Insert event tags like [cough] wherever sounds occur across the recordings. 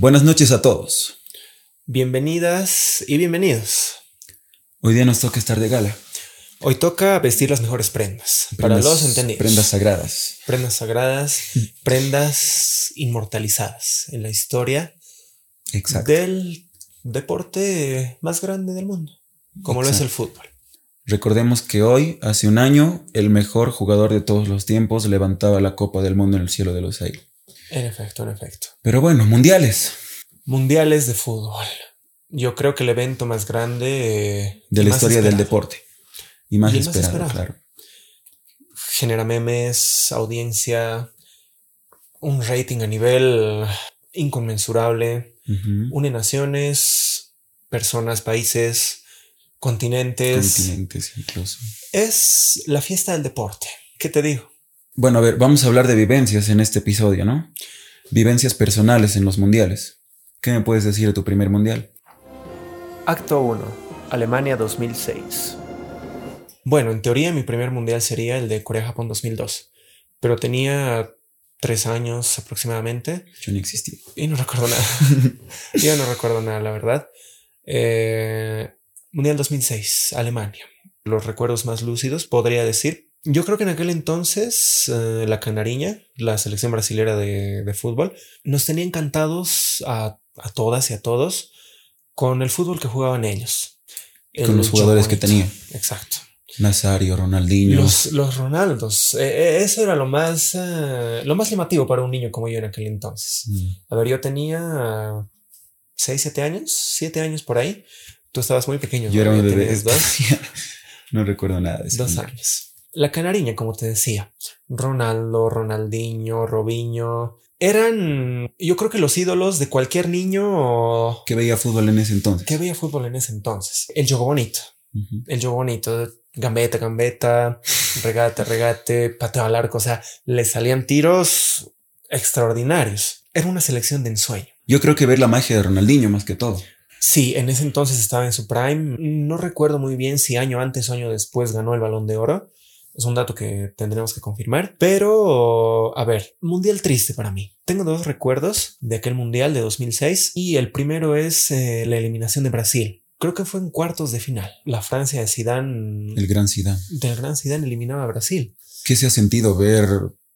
Buenas noches a todos. Bienvenidas y bienvenidos. Hoy día nos toca estar de gala. Hoy toca vestir las mejores prendas. para Prendas- los entendidos. Prendas sagradas. Prendas sagradas, prendas inmortalizadas en la historia Exacto. del deporte más grande del mundo, como lo es el fútbol. Recordemos que hoy, hace un año, el mejor jugador de todos los tiempos levantaba la Copa del Mundo en el cielo de los aires. En efecto, en efecto. Pero bueno, mundiales Mundiales de fútbol. Yo creo que el evento más grande eh, de la historia del deporte. Y más Y el más esperado, claro. genera memes, audiencia, un rating a nivel inconmensurable, une naciones, personas, países, continentes. Continentes incluso. Es la fiesta del deporte. ¿Qué te digo? Bueno, a ver, vamos a hablar de vivencias en este episodio, ¿no? Vivencias personales en los mundiales. ¿Qué me puedes decir de tu primer mundial? Acto 1. Alemania 2006. Bueno, en teoría mi primer mundial sería el de Corea-Japón 2002, pero tenía tres años aproximadamente Yo no existí. y no recuerdo nada. [laughs] Yo no recuerdo nada, la verdad. Eh, mundial 2006, Alemania. Los recuerdos más lúcidos, podría decir. Yo creo que en aquel entonces eh, la Canariña, la selección brasilera de, de fútbol, nos tenía encantados a, a todas y a todos con el fútbol que jugaban ellos. Con los jugadores que tenía. Exacto. Nazario, Ronaldinho. Los, los Ronaldos. eh, eh, eso era lo más, eh, lo más llamativo para un niño como yo en aquel entonces. Mm. A ver, yo tenía 6, 7 años, 7 años por ahí. Tú estabas muy pequeño. Yo era un bebé. dos, [laughs] no recuerdo nada de eso. dos años. La canariña, como te decía, Ronaldo, Ronaldinho, Robinho, eran, yo creo que los ídolos de cualquier niño Que veía fútbol en ese entonces. que veía fútbol en ese entonces. El juego bonito, el juego bonito, gambeta, gambeta, regate, regate, pateo al arco, o sea, le salían tiros extraordinarios. Era una selección de ensueño. Yo creo que ver la magia de Ronaldinho más que todo. Sí, en ese entonces estaba en su prime. No recuerdo muy bien si año antes o año después ganó el balón de oro. Es un dato que tendremos que confirmar. Pero, a ver, mundial triste para mí. Tengo dos recuerdos de aquel mundial de 2006 y el primero es eh, la eliminación de Brasil. Creo que fue en cuartos de final. La Francia de Zidane, El gran Zidane. del gran Zidane eliminaba a Brasil. ¿Qué se ha sentido ver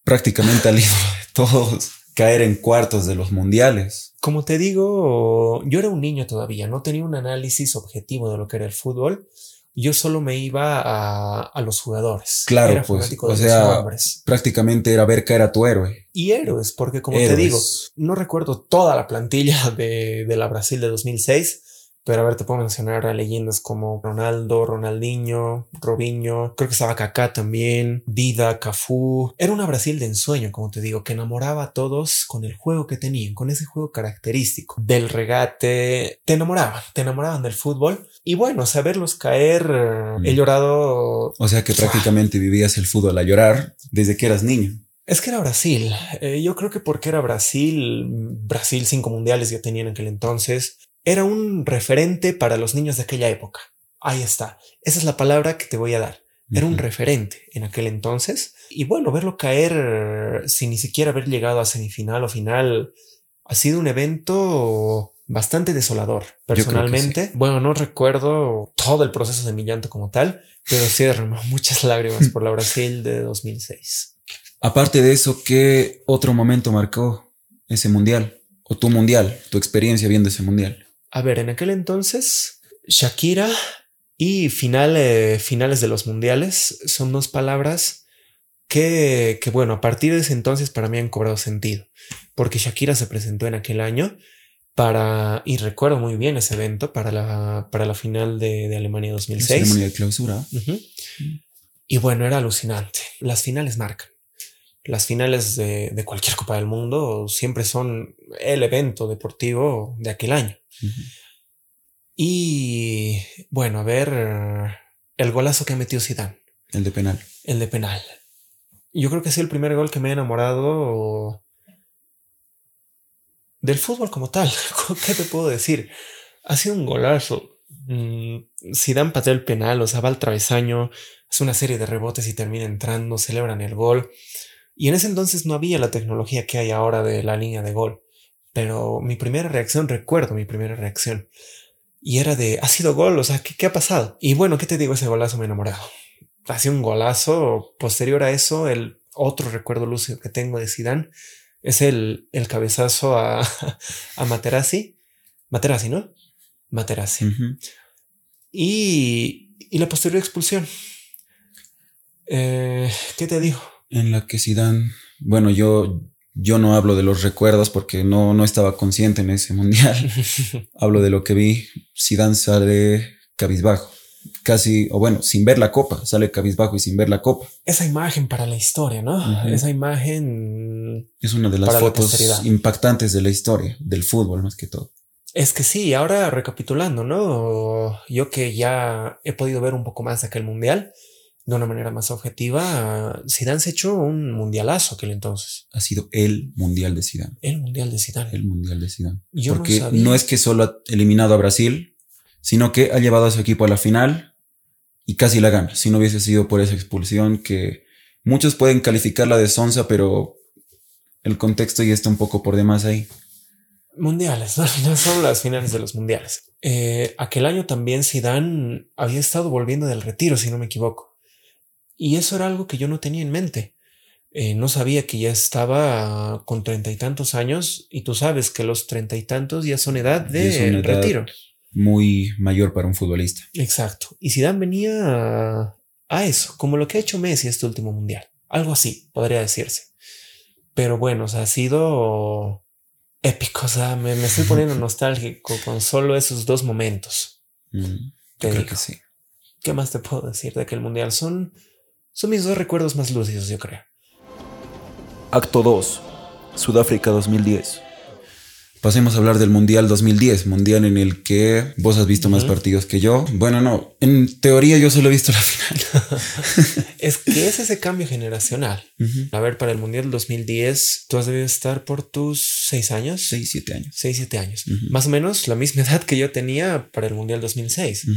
prácticamente al ídolo de todos caer en cuartos de los mundiales? Como te digo, yo era un niño todavía, no tenía un análisis objetivo de lo que era el fútbol. Yo solo me iba a, a los jugadores. Claro, Era pues, o sea, hombres. prácticamente era ver caer a tu héroe. Y héroes, porque como te digo, no recuerdo toda la plantilla de, de la Brasil de 2006, pero a ver, te puedo mencionar a leyendas como Ronaldo, Ronaldinho, Robinho, creo que estaba Kaká también, Dida, Cafú. Era una Brasil de ensueño, como te digo, que enamoraba a todos con el juego que tenían, con ese juego característico del regate. Te enamoraban, te enamoraban del fútbol. Y bueno, saberlos caer, eh, he Mm. llorado O sea que prácticamente vivías el fútbol a llorar desde que eras niño. Es que era Brasil. Eh, yo creo que porque era Brasil, Brasil cinco mundiales ya tenía en aquel entonces, era un referente para los niños de aquella época. Ahí está. Esa es la palabra que te voy a dar. Era un referente en aquel entonces. Y bueno, verlo caer sin ni siquiera haber llegado a semifinal o final ha sido un evento bastante desolador. Personalmente, bueno, no recuerdo todo el proceso de mi llanto como tal, pero sí derramó [laughs] muchas lágrimas por la Brasil de 2006. Aparte de eso, ¿qué otro momento marcó ese mundial? O tu mundial, tu experiencia viendo ese mundial. A ver, en aquel entonces, Shakira y final, eh, finales de los mundiales son dos palabras que, que, bueno, a partir de ese entonces para mí han cobrado sentido, porque Shakira se presentó en aquel año para, y recuerdo muy bien ese evento, para la, para la final de, de Alemania La 2006. ceremonia de clausura. Y bueno, era alucinante. Las finales marcan. Las finales de, de cualquier Copa del Mundo siempre son el evento deportivo de aquel año. Y bueno, a ver el golazo que metió Zidane, El de penal. el de penal. Yo creo que es el primer gol que me ha enamorado del fútbol como tal. [laughs] ¿Qué te puedo decir? Ha sido un golazo. Mm, Zidane patea el penal, o sea, va al travesaño, hace una serie de rebotes y termina entrando, celebran el gol. Y en ese entonces no había la tecnología que hay ahora de la línea de gol. pero mi primera reacción, recuerdo mi primera reacción, y era de, ha sido gol, o sea, ¿qué, qué ha pasado? Y bueno, ¿qué te digo? Ese golazo me enamorado. Ha sido un golazo. Posterior a eso, el otro recuerdo lúcido que tengo de Zidane es el, el cabezazo a, [laughs] a Materazzi. Materazzi, ¿no? Materazzi. Ujú. y, y la posterior expulsión. Eh, ¿Qué te digo? En la que Zidane, bueno, yo, yo no hablo de los recuerdos porque no, no estaba consciente en ese mundial. [laughs] hablo de lo que vi. Zidane sale cabizbajo. Casi, o bueno, sin ver la copa. Sale cabizbajo y sin ver la copa. Esa imagen para la historia, ¿no? Esa imagen Es una de las la fotos impactantes de la historia, del fútbol más que todo. Es que sí, ahora recapitulando, ¿no? Yo que ya he podido ver un poco más aquel mundial de una manera más objetiva, Zidane se echó un mundialazo aquel entonces. Ha sido el mundial de Zidane. El mundial de Zidane. El mundial de Zidane. Yo Porque no es que solo ha eliminado a Brasil, sino que ha llevado a su equipo a la final y casi la gana. Si no hubiese sido por esa expulsión que muchos pueden calificarla de sonza, pero el contexto ya está un poco por demás ahí. Mundiales, ¿no? [laughs] Son las finales de los mundiales. Eh, aquel año también Zidane había estado volviendo del retiro, si no me equivoco. Y eso era algo que yo no tenía en mente. Eh, no sabía que ya estaba con treinta y tantos años y tú sabes que los treinta y tantos ya son edad de edad. retiro. Muy mayor para un futbolista. Exacto. Y Zidane venía a, a eso, como lo que ha hecho Messi este último mundial. Algo así, podría decirse. Pero bueno, o sea, ha sido épico. O sea, me, me estoy poniendo [laughs] nostálgico con solo esos dos momentos. Mm, Te creo digo. que sí. ¿Qué más te puedo decir de aquel mundial? Son, son mis dos recuerdos más lúcidos, yo creo. Acto 2. Sudáfrica 2010. Pasemos a hablar del Mundial 2010, Mundial en el que vos has visto más partidos que yo. Bueno, no, en teoría yo solo he visto la final. [laughs] Es que es ese cambio generacional. A ver, para el mundial 2010, tú has debido estar por tus seis años. 6, 7 años. 6, 7 años. Más o menos la misma [laughs] edad que yo tenía para el Mundial 2006. Ujú.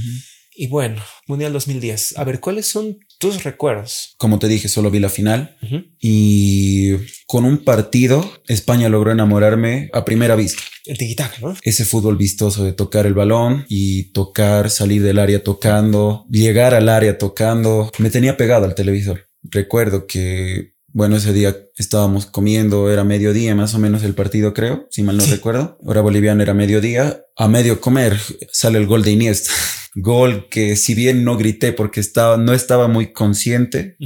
Y bueno, Mundial 2010. A ver, ¿cuáles son tus recuerdos? Como te dije, solo vi la final y con un partido España logró enamorarme a primera vista. El tiquitaca, ¿no? Ese fútbol vistoso de tocar el balón y tocar, salir del área tocando, llegar al área tocando, me tenía pegado al televisor. Recuerdo que, bueno, ese día estábamos comiendo, era mediodía más o menos el partido, creo, si mal no Sí. recuerdo. Hora boliviana era mediodía. A medio comer sale el gol de Iniesta. [laughs] Gol que si bien no grité porque estaba, no estaba muy consciente,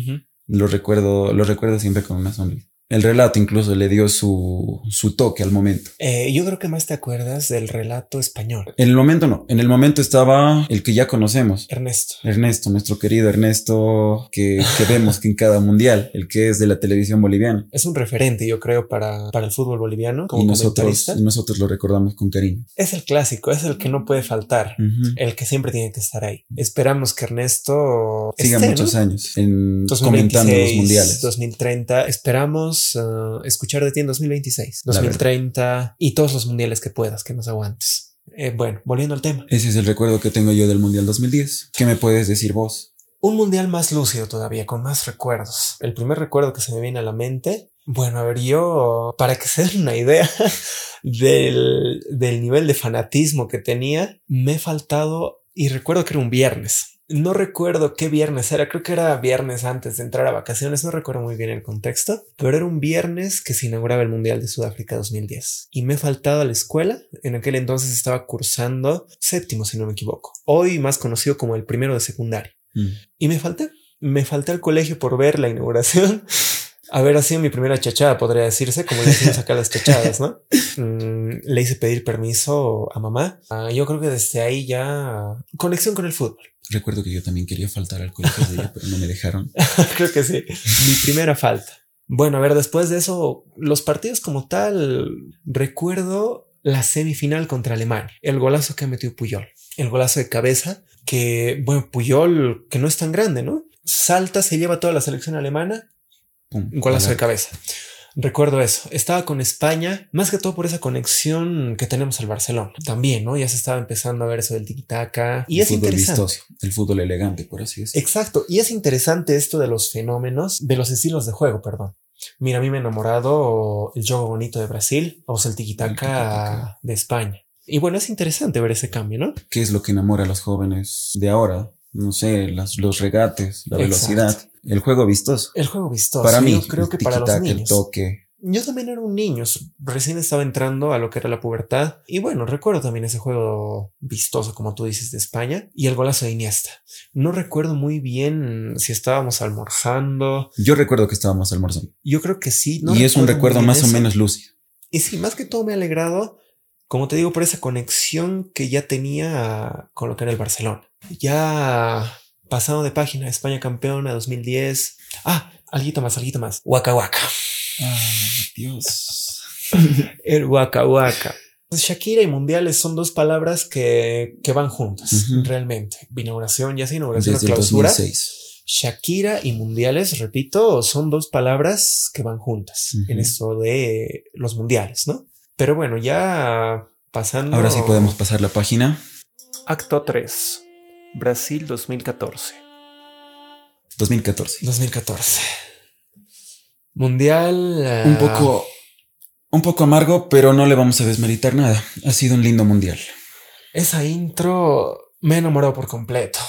lo recuerdo, lo recuerdo siempre con una sonrisa. El relato incluso le dio su, su toque al momento. Eh, yo creo que más te acuerdas del relato español. En el momento no, en el momento estaba el que ya conocemos. Ernesto. Ernesto, nuestro querido Ernesto, que, que vemos que en cada mundial, el que es de la televisión boliviana. Es un referente, yo creo, para, para el fútbol boliviano como Y nosotros, y nosotros lo recordamos con cariño. Es el clásico, es el que no puede faltar. Ujú. El que siempre tiene que estar ahí. Esperamos que Ernesto Siga esté, muchos ¿no? años en 2026, comentando los mundiales. 2030. Esperamos uh, escuchar de ti en 2026, La verdad. 2030 y todos los mundiales que puedas, que nos aguantes. Eh, bueno, volviendo al tema. Ese es el recuerdo que tengo yo del Mundial 2010. ¿Qué me puedes decir vos? Un mundial más lúcido todavía, con más recuerdos. El primer recuerdo que se me viene a la mente, bueno, a ver, yo, para que se den una idea [laughs] del, del nivel de fanatismo que tenía, me he faltado y recuerdo que era un viernes. No recuerdo qué viernes era, creo que era viernes antes de entrar a vacaciones, no recuerdo muy bien el contexto, pero era un viernes que se inauguraba el Mundial de Sudáfrica 2010. Y me he faltado a la escuela, en aquel entonces estaba cursando séptimo, si no me equivoco, hoy más conocido como el primero de secundaria. Mm. Y me falté. Me falté al colegio por ver la inauguración. [laughs] Haber sido mi primera chachada, podría decirse, como le decimos acá las chachadas, ¿no? [laughs] Mm, le hice pedir permiso a mamá. Ah, yo creo que desde ahí ya conexión con el fútbol. Recuerdo que yo también quería faltar al colegio de ella, pero no me dejaron. [laughs] creo que sí. Mi primera falta. Bueno, a ver, después de eso, los partidos como tal, recuerdo la semifinal contra Alemania, el golazo que metió Puyol, el golazo de cabeza que, bueno, Puyol, que no es tan grande, ¿no? Salta, se lleva toda la selección alemana Pum, Un golazo de cabeza. Recuerdo eso. Estaba con España, más que todo por esa conexión que tenemos al Barcelona. También, ¿no? Ya se estaba empezando a ver eso del tiki-taka. Y El es fútbol interesante. vistoso, el fútbol elegante, por así decirlo. Exacto. Y es interesante esto de los fenómenos, de los estilos de juego, perdón. Mira, a mí me ha enamorado el juego bonito de Brasil o el tiki-taka de España. Y bueno, es interesante ver ese cambio, ¿no? ¿Qué es lo que enamora a los jóvenes de ahora? No sé, las, los regates, la velocidad, el juego vistoso. El juego vistoso. Para mí, creo que para los niños. el toque, yo también era un niño, recién estaba entrando a lo que era la pubertad. Y bueno, recuerdo también ese juego vistoso, como tú dices, de España y el golazo de Iniesta. No recuerdo muy bien si estábamos almorzando. Yo recuerdo que estábamos almorzando. Yo creo que sí. y es un recuerdo más o menos lúcido. Y sí, más que todo me ha alegrado, como te digo, por esa conexión que ya tenía con lo que era el Barcelona. Ya pasado de página, España campeona 2010. Ah, algo más, algo más. Waka Waka. Dios. [laughs] El Waka Waka. Pues Shakira y mundiales son dos palabras que, que van juntas, realmente. Inauguración, ya sea inauguración o clausura. Shakira y mundiales, repito, son dos palabras que van juntas en esto de los mundiales, ¿no? Pero bueno, ya pasando. Ahora sí podemos pasar la página. Acto 3. Brasil 2014. 2014. 2014. Mundial. Eh, un poco. Un poco amargo, pero no le vamos a desmeritar nada. Ha sido un lindo mundial. Esa intro me enamoró por completo.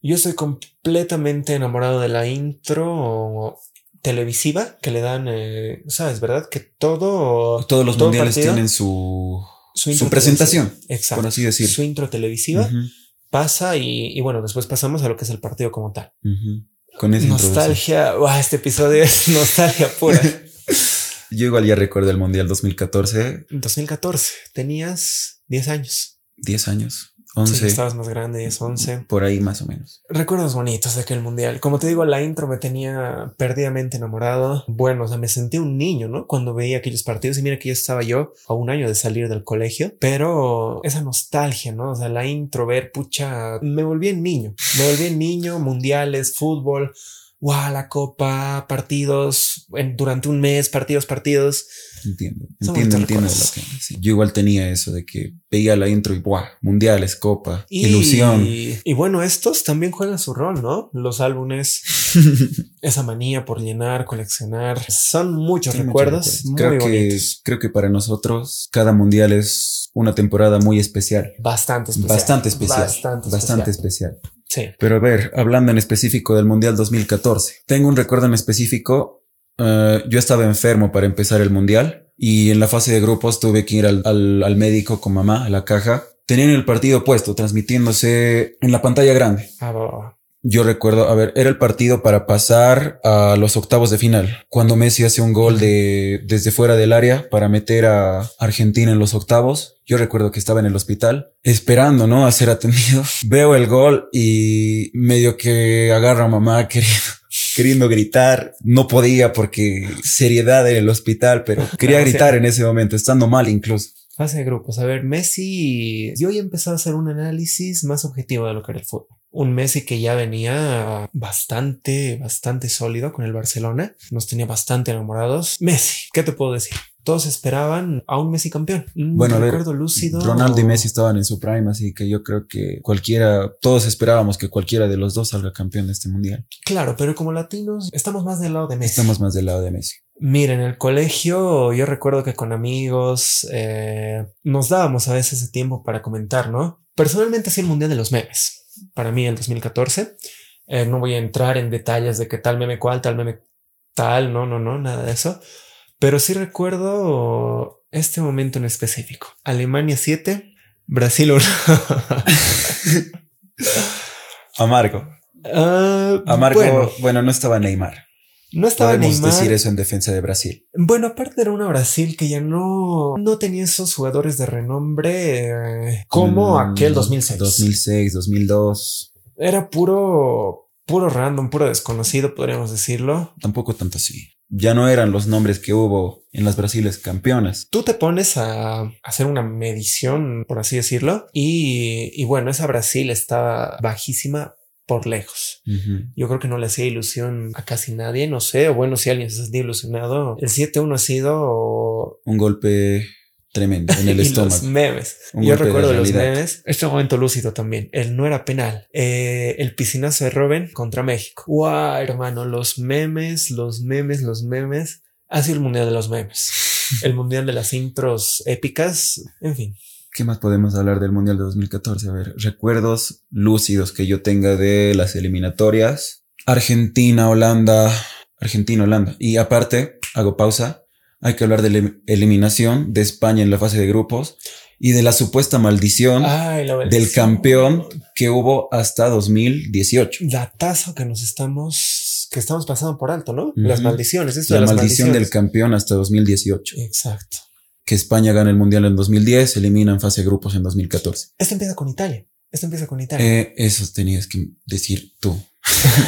Yo estoy completamente enamorado de la intro televisiva que le dan, eh, sabes, ¿verdad? Que todo... Todos los mundiales tienen su, su, presentación, Exacto. por así decir. Su intro televisiva pasa y, bueno, después pasamos a lo que es el partido como tal. Con esa Nostalgia. este episodio es [laughs] nostalgia pura. [laughs] Yo igual ya recuerdo el Mundial 2014. 2014. Tenías 10 años. 10 años. 11. estabas más grande, es 11. Por ahí más o menos. Recuerdos bonitos de aquel mundial. Como te digo, la intro me tenía perdidamente enamorado. Bueno, o sea, me sentí un niño, ¿no? Cuando veía aquellos partidos y mira que ya estaba yo a un año de salir del colegio, pero esa nostalgia, ¿no? O sea, la intro, ver, pucha, me volví en niño. Me volví en niño, mundiales, fútbol wow, la copa, partidos, durante un mes, partidos, partidos. Entiendo, entiendo, entiendo. Yo igual tenía eso de que veía la intro y wow, mundiales, copa, ilusión. Y bueno, estos también juegan su rol, ¿no? Los álbumes, [laughs] esa manía por llenar, coleccionar, son muchos recuerdos. creo que creo que para nosotros cada mundial es una temporada muy especial. Bastante especial. Bastante especial. Bastante, especial. Sí. Pero a ver, hablando en específico del Mundial 2014, tengo un recuerdo en específico. Eh, yo estaba enfermo para empezar el Mundial y en la fase de grupos tuve que ir al, al, médico con mamá a la caja. Tenían el partido puesto, transmitiéndose en la pantalla grande. Ah, yo recuerdo, a ver, era el partido para pasar a los octavos de final. Cuando Messi hace un gol de desde fuera del área para meter a Argentina en los octavos. Yo recuerdo que estaba en el hospital esperando, ¿no? A ser atendido. [laughs] Veo el gol y medio que agarra a mamá queriendo, [laughs] queriendo gritar. No podía porque seriedad en el hospital, pero [laughs] quería gritar en ese momento, estando mal incluso. Fase de grupos. A ver, Messi, yo ya empezado a hacer un análisis más objetivo de lo que era el fútbol un Messi que ya venía bastante, bastante sólido con el Barcelona. Nos tenía bastante enamorados. Messi, ¿qué te puedo decir? Todos esperaban a un Messi campeón. Bueno, recuerdo lúcido. Ronaldo y Messi estaban en su prime, así que yo creo que cualquiera, todos esperábamos que cualquiera de los dos salga campeón de este mundial. Claro, pero como latinos estamos más del lado de Messi. Estamos más del lado de Messi. Mira, en el colegio yo recuerdo que con amigos eh, nos dábamos a veces ese tiempo para comentar, ¿no? Personalmente es el mundial de los memes para mí el 2014. Eh, no voy a entrar en detalles de qué tal meme cual, tal meme tal, no, no, no, nada de eso. Pero sí recuerdo este momento en específico. Alemania 7, Brasil 1. [laughs] Amargo. Uh, Amargo, bueno. no estaba Neymar. No estaba Podemos decir eso en defensa de Brasil. Bueno, aparte era una Brasil que ya no, no tenía esos jugadores de renombre eh, como mm, aquel 2006. 2006, 2002. Era puro, puro random, puro desconocido, podríamos decirlo. Tampoco tanto así. Ya no eran los nombres que hubo en las Brasiles campeonas. Tú te pones a hacer una medición, por así decirlo, y, y bueno, esa Brasil estaba bajísima por lejos. Yo creo que no le hacía ilusión a casi nadie, no sé, o bueno, si alguien se ha ilusionado, el 7-1 ha sido un golpe tremendo en [laughs] el y estómago. los memes. Un Yo de recuerdo los memes. Este momento lúcido también. El no era penal. Eh, el piscinazo de Robin contra México. Wow, hermano. Los memes, los memes, los memes. Ha sido el mundial de los memes. [laughs] El mundial de las intros épicas. En fin. ¿Qué más podemos hablar del Mundial de 2014? A ver, recuerdos lúcidos que yo tenga de las eliminatorias. Argentina, Holanda, Argentina, Holanda. Y aparte, hago pausa, hay que hablar de la elim- eliminación de España en la fase de grupos y de la supuesta maldición Ay, la del campeón que hubo hasta 2018. Datazo que nos estamos, que estamos pasando por alto, ¿no? Las Ujú. maldiciones. Esto La de las maldición del maldiciones. campeón hasta 2018. Exacto. Que España gana el Mundial en 2010, elimina en fase de grupos en 2014. Esto empieza con Italia. Esto empieza con Italia. Eh, eso tenías que decir tú.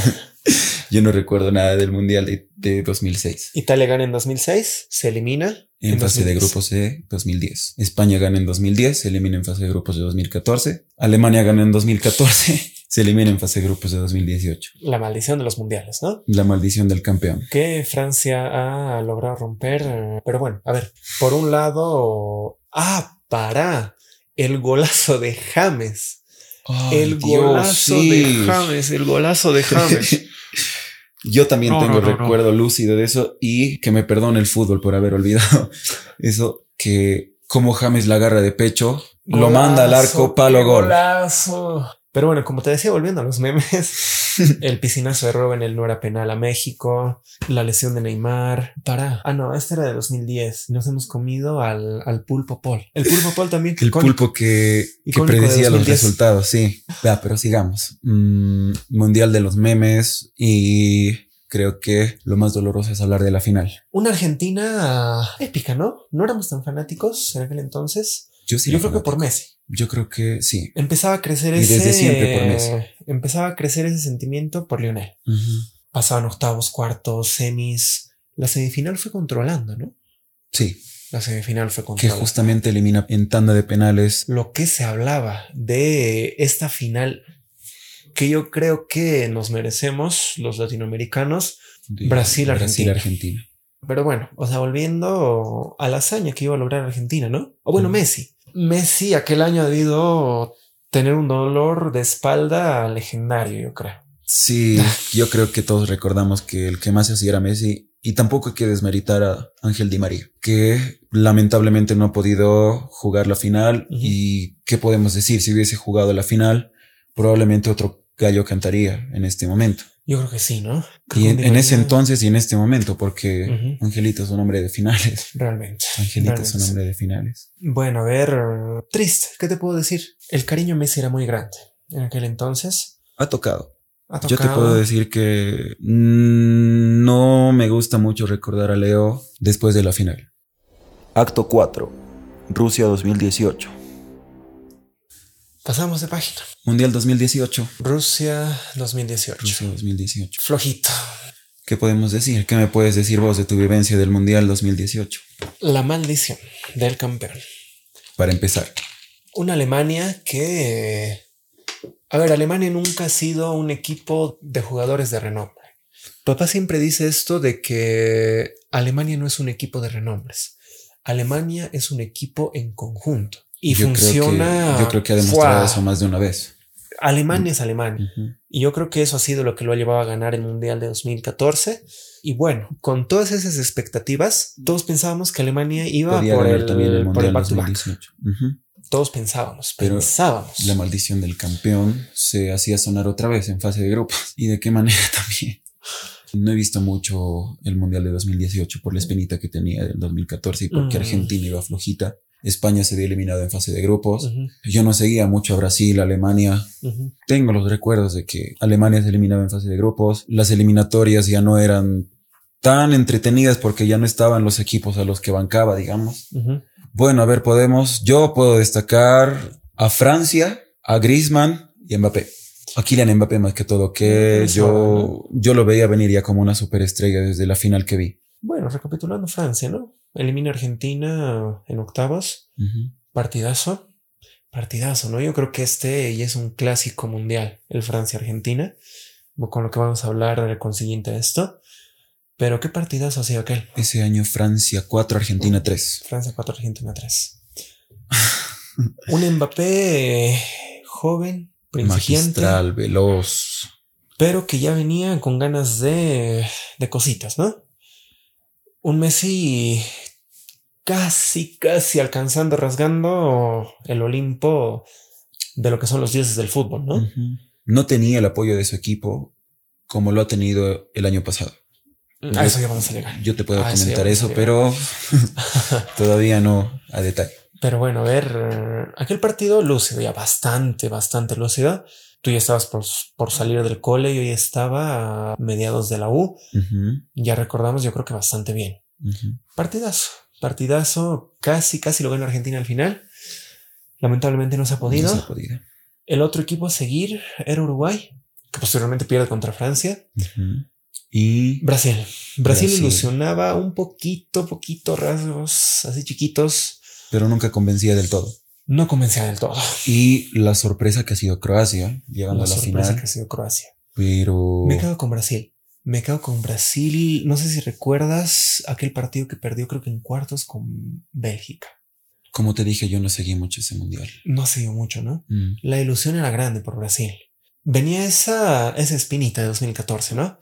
[laughs] Yo no recuerdo nada del Mundial de, de 2006. Italia gana en 2006, se elimina. En, fase de 2010. grupos de 2010. España gana en 2010, se elimina en fase de grupos de 2014. Alemania gana en 2014, se elimina en fase de grupos de 2018. La maldición de los mundiales, ¿no? La maldición del campeón. Que Francia ha logrado romper. eh, Pero bueno, a ver, por un lado. Ah, para. El golazo de James. el golazo de James. El golazo de James. [laughs] Yo también No, tengo no, no, no. recuerdo lúcido de eso y que me perdone el fútbol por haber olvidado [laughs] eso, que como James la agarra de pecho, lo manda al arco, palo gol. Golazo. Pero bueno, como te decía, volviendo a los memes, [laughs] el piscinazo de Robben, el no era penal a México, la lesión de Neymar. Para. Ah, no, este era de 2010. Nos hemos comido al, al pulpo Paul. El pulpo Paul también. El icónico. pulpo que, que predecía los 2010. resultados, sí. Ya, pero sigamos. Mm, mundial de los memes y creo que lo más doloroso es hablar de la final. Una Argentina épica, ¿no? No éramos tan fanáticos en aquel entonces. Yo sí. Yo era creo que por. Messi. Yo creo que sí. Empezaba a crecer Y ese. desde siempre por Messi. Empezaba a crecer ese sentimiento por Lionel. Pasaban octavos, cuartos, semis. La semifinal fue controlando, ¿no? Sí, La semifinal fue que controlando. justamente elimina en tanda de penales. Lo que se hablaba de esta final que yo creo que nos merecemos los latinoamericanos. de Brasil, Brasil, Argentina. Argentina. Pero bueno, o sea, volviendo a la hazaña que iba a lograr Argentina, ¿no? O bueno. Messi. Messi aquel año ha debido tener un dolor de espalda legendario, yo creo. Sí, yo creo que todos recordamos que el que más se hacía era Messi y tampoco hay que desmeritar a Ángel Di María, que lamentablemente no ha podido jugar la final y qué podemos decir si hubiese jugado la final, probablemente otro gallo cantaría en este momento. Yo creo que sí, ¿no? Creo Y en, ese entonces y en este momento, porque. Angelito es un hombre de finales. [laughs] Realmente. Angelito es un hombre de finales. Bueno, a ver, triste, ¿qué te puedo decir? El cariño Messi era muy grande en aquel entonces. Ha tocado. Ha Yo te tocado- puedo decir que mm, no me gusta mucho recordar a Leo después de la final. Acto 4. Rusia 2018. Pasamos de página. Mundial 2018. Rusia 2018. Rusia 2018. Flojito. ¿Qué podemos decir? ¿Qué me puedes decir vos de tu vivencia del Mundial 2018? La maldición del campeón. Para empezar. Una Alemania que... A ver, Alemania nunca ha sido un equipo de jugadores de renombre. Papá siempre dice esto de que Alemania no es un equipo de renombres. Alemania es un equipo en conjunto. Y yo funciona... Creo que, yo creo que ha demostrado ¡Fua! eso más de una vez. Alemania es Alemania. Ujú. Y yo creo que eso ha sido lo que lo ha llevado a ganar el Mundial de 2014. Y bueno, con todas esas expectativas, todos pensábamos que Alemania iba Podía por el, también el por el back to back. 2018. Ujú. Todos pensábamos, Pero pensábamos. La maldición del campeón se hacía sonar otra vez en fase de grupos. ¿Y de qué manera [laughs] también? No he visto mucho el Mundial de 2018 por la espinita que tenía del 2014 y porque Mm. Argentina iba flojita. España se había eliminado en fase de grupos. Yo no seguía mucho a Brasil, Alemania. Tengo los recuerdos de que Alemania se eliminaba en fase de grupos. Las eliminatorias ya no eran tan entretenidas porque ya no estaban los equipos a los que bancaba, digamos. Bueno, a ver, podemos. Yo puedo destacar a Francia, a Griezmann y a Mbappé. A Kylian Mbappé más que todo, que Eso, yo, yo lo veía venir ya como una superestrella desde la final que vi. Bueno, recapitulando Francia, ¿no? Elimina Argentina en octavos. Partidazo. Partidazo, ¿no? Yo creo que este ya es un clásico mundial, el Francia-Argentina, con lo que vamos a hablar consiguiente a esto. Pero qué partidazo ha sido aquel. Ese año Francia 4, Argentina 3. Francia 4, Argentina 3. [laughs] Un Mbappé joven, principiante. Magistral, veloz. Pero que ya venía con ganas de, de cositas, ¿no? Un Messi casi, casi alcanzando, rasgando el Olimpo de lo que son los dioses del fútbol, ¿no? No tenía el apoyo de su equipo como lo ha tenido el año pasado. A eso ya vamos a llegar. Yo te puedo comentar eso, pero [laughs] todavía no a detalle. Pero bueno, a ver, eh, aquel partido lúcido, ya bastante, bastante lúcido. Tú ya estabas por, por salir del cole, yo ya estaba a mediados de la U. Ya recordamos, yo creo que bastante bien. Partidazo, partidazo, casi, casi lo gana Argentina al final. Lamentablemente no se ha podido. No se ha podido. El otro equipo a seguir era Uruguay, que posteriormente pierde contra Francia. Y Brasil. Brasil Brasil. ilusionaba un poquito, poquito, rasgos así chiquitos. pero nunca convencía del todo. No convencía del todo. Y la sorpresa que ha sido Croacia, llegando La a la sorpresa final, que ha sido Croacia. pero Me quedo con Brasil. Me quedo con Brasil. No sé si recuerdas aquel partido que perdió, creo que en cuartos con Bélgica. como te dije, yo no seguí mucho ese mundial. No se dio mucho, ¿no? Mm. La ilusión era grande por Brasil. Venía esa, esa espinita de 2014, ¿no?